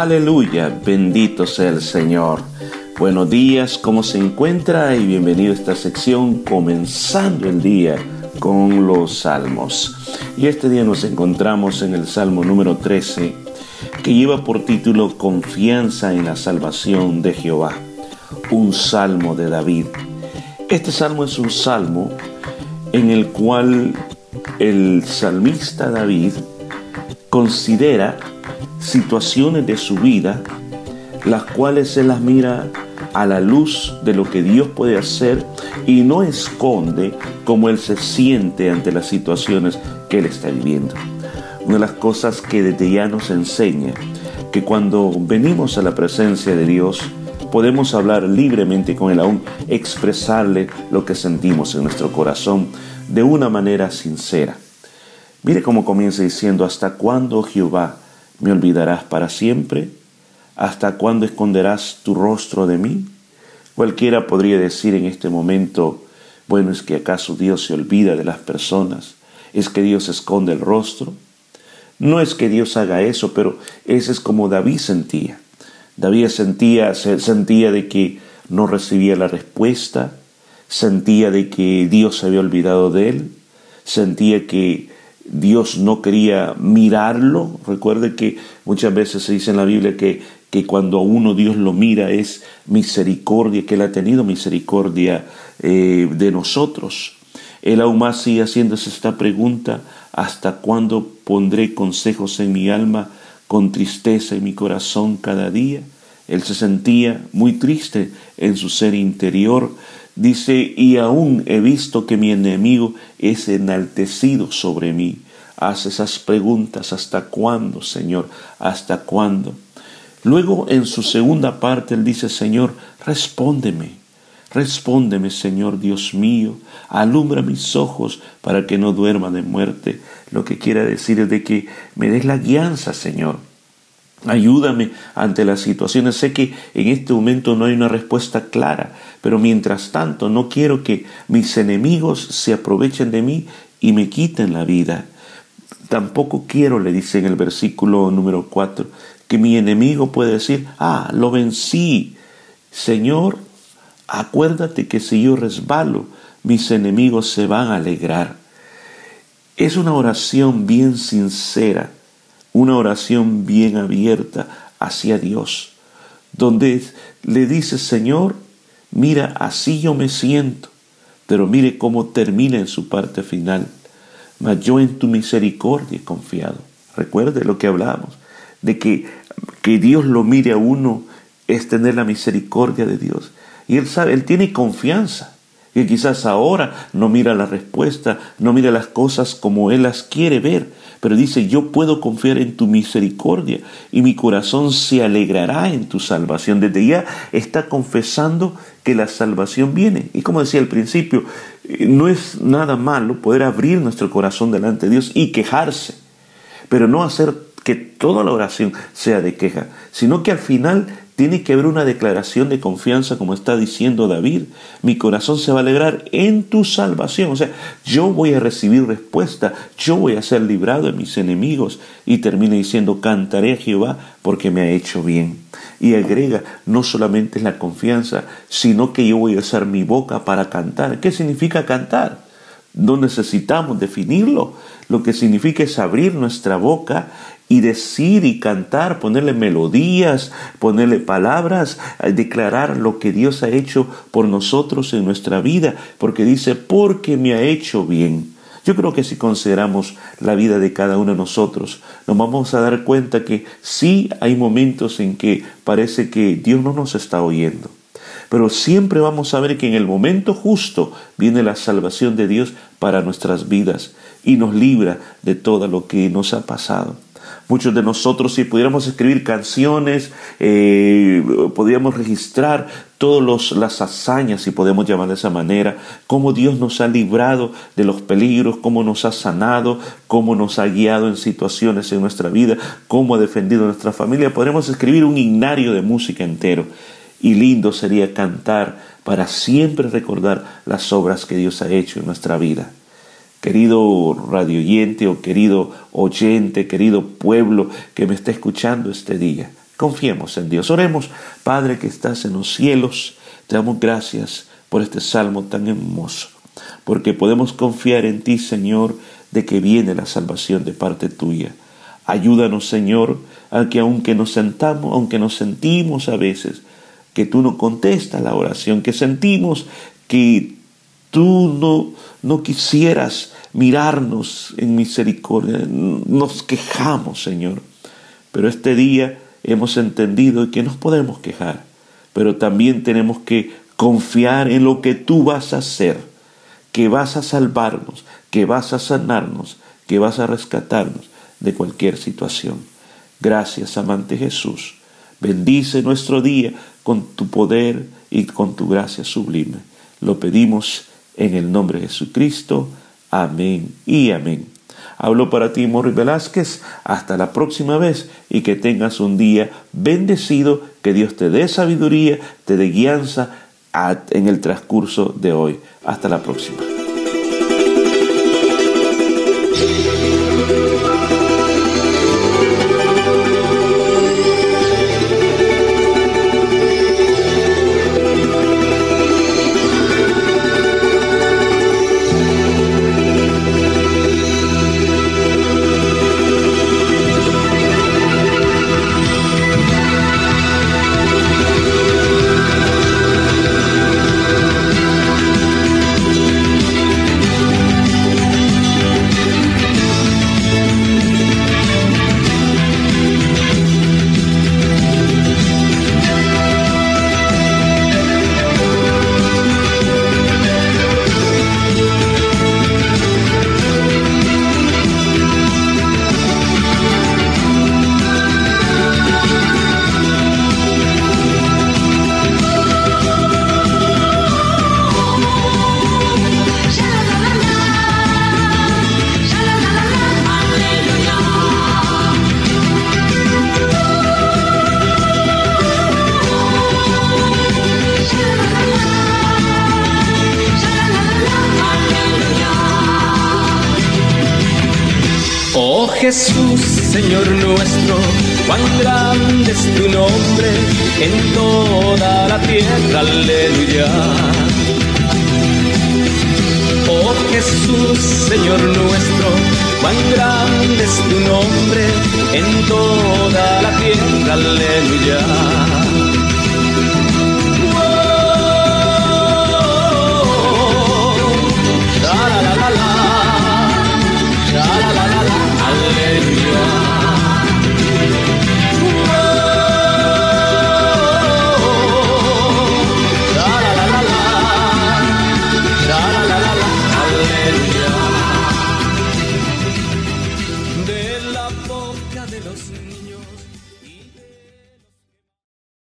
Aleluya, bendito sea el Señor. Buenos días, ¿cómo se encuentra? Y bienvenido a esta sección comenzando el día con los salmos. Y este día nos encontramos en el Salmo número 13, que lleva por título Confianza en la salvación de Jehová, un salmo de David. Este salmo es un salmo en el cual el salmista David considera situaciones de su vida, las cuales se las mira a la luz de lo que Dios puede hacer y no esconde cómo él se siente ante las situaciones que él está viviendo. Una de las cosas que desde ya nos enseña que cuando venimos a la presencia de Dios, podemos hablar libremente con Él, aún expresarle lo que sentimos en nuestro corazón de una manera sincera. Mire cómo comienza diciendo, ¿hasta cuándo Jehová ¿Me olvidarás para siempre? ¿Hasta cuándo esconderás tu rostro de mí? Cualquiera podría decir en este momento, bueno, ¿es que acaso Dios se olvida de las personas? ¿Es que Dios esconde el rostro? No es que Dios haga eso, pero ese es como David sentía. David sentía, sentía de que no recibía la respuesta, sentía de que Dios se había olvidado de él, sentía que Dios no quería mirarlo. Recuerde que muchas veces se dice en la Biblia que, que cuando a uno Dios lo mira es misericordia, que Él ha tenido misericordia eh, de nosotros. Él aún más sigue haciéndose esta pregunta, ¿hasta cuándo pondré consejos en mi alma con tristeza en mi corazón cada día? Él se sentía muy triste en su ser interior, Dice, y aún he visto que mi enemigo es enaltecido sobre mí. Hace esas preguntas, ¿hasta cuándo, Señor? ¿Hasta cuándo? Luego en su segunda parte él dice, Señor, respóndeme, respóndeme, Señor Dios mío, alumbra mis ojos para que no duerma de muerte. Lo que quiere decir es de que me des la guianza, Señor Ayúdame ante las situaciones. Sé que en este momento no hay una respuesta clara, pero mientras tanto no quiero que mis enemigos se aprovechen de mí y me quiten la vida. Tampoco quiero, le dice en el versículo número 4, que mi enemigo pueda decir, ah, lo vencí. Señor, acuérdate que si yo resbalo, mis enemigos se van a alegrar. Es una oración bien sincera una oración bien abierta hacia Dios, donde le dice, Señor, mira, así yo me siento, pero mire cómo termina en su parte final. Mas yo en tu misericordia he confiado. Recuerde lo que hablamos, de que, que Dios lo mire a uno es tener la misericordia de Dios. Y él sabe, él tiene confianza que quizás ahora no mira la respuesta, no mira las cosas como Él las quiere ver, pero dice, yo puedo confiar en tu misericordia y mi corazón se alegrará en tu salvación. Desde ya está confesando que la salvación viene. Y como decía al principio, eh, no es nada malo poder abrir nuestro corazón delante de Dios y quejarse, pero no hacer que toda la oración sea de queja, sino que al final tiene que haber una declaración de confianza, como está diciendo David. Mi corazón se va a alegrar en tu salvación. O sea, yo voy a recibir respuesta, yo voy a ser librado de mis enemigos. Y termina diciendo, cantaré a Jehová porque me ha hecho bien. Y agrega, no solamente la confianza, sino que yo voy a usar mi boca para cantar. ¿Qué significa cantar? No necesitamos definirlo. Lo que significa es abrir nuestra boca y decir y cantar, ponerle melodías, ponerle palabras, eh, declarar lo que Dios ha hecho por nosotros en nuestra vida, porque dice, porque me ha hecho bien. Yo creo que si consideramos la vida de cada uno de nosotros, nos vamos a dar cuenta que sí hay momentos en que parece que Dios no nos está oyendo. Pero siempre vamos a ver que en el momento justo viene la salvación de Dios para nuestras vidas y nos libra de todo lo que nos ha pasado. Muchos de nosotros, si pudiéramos escribir canciones, eh, podríamos registrar todas las hazañas, si podemos llamar de esa manera, cómo Dios nos ha librado de los peligros, cómo nos ha sanado, cómo nos ha guiado en situaciones en nuestra vida, cómo ha defendido nuestra familia. Podríamos escribir un himnario de música entero. Y lindo sería cantar para siempre recordar las obras que Dios ha hecho en nuestra vida. Querido radioyente o querido oyente, querido pueblo que me está escuchando este día, Confiemos en Dios. Oremos, Padre que estás en los cielos, te damos gracias por este salmo tan hermoso, porque podemos confiar en ti, Señor, de que viene la salvación de parte tuya. Ayúdanos, Señor, a que aunque nos sentamos, aunque nos sentimos a veces que tú no contestas la oración, que sentimos que tú no, no quisieras mirarnos en misericordia, nos quejamos, Señor. Pero este día hemos entendido que nos podemos quejar, pero también tenemos que confiar en lo que tú vas a hacer, que vas a salvarnos, que vas a sanarnos, que vas a rescatarnos de cualquier situación. Gracias, amante Jesús. Bendice nuestro día con tu poder y con tu gracia sublime. Lo pedimos en el nombre de Jesucristo. Amén y amén. Hablo para ti, Morri Velázquez. Hasta la próxima vez y que tengas un día bendecido. Que Dios te dé sabiduría, te dé guianza en el transcurso de hoy. Hasta la próxima. Jesús, Señor nuestro, cuán grande es tu nombre en toda la tierra, aleluya. Oh Jesús, Señor nuestro, cuán grande es tu nombre en toda la tierra, aleluya.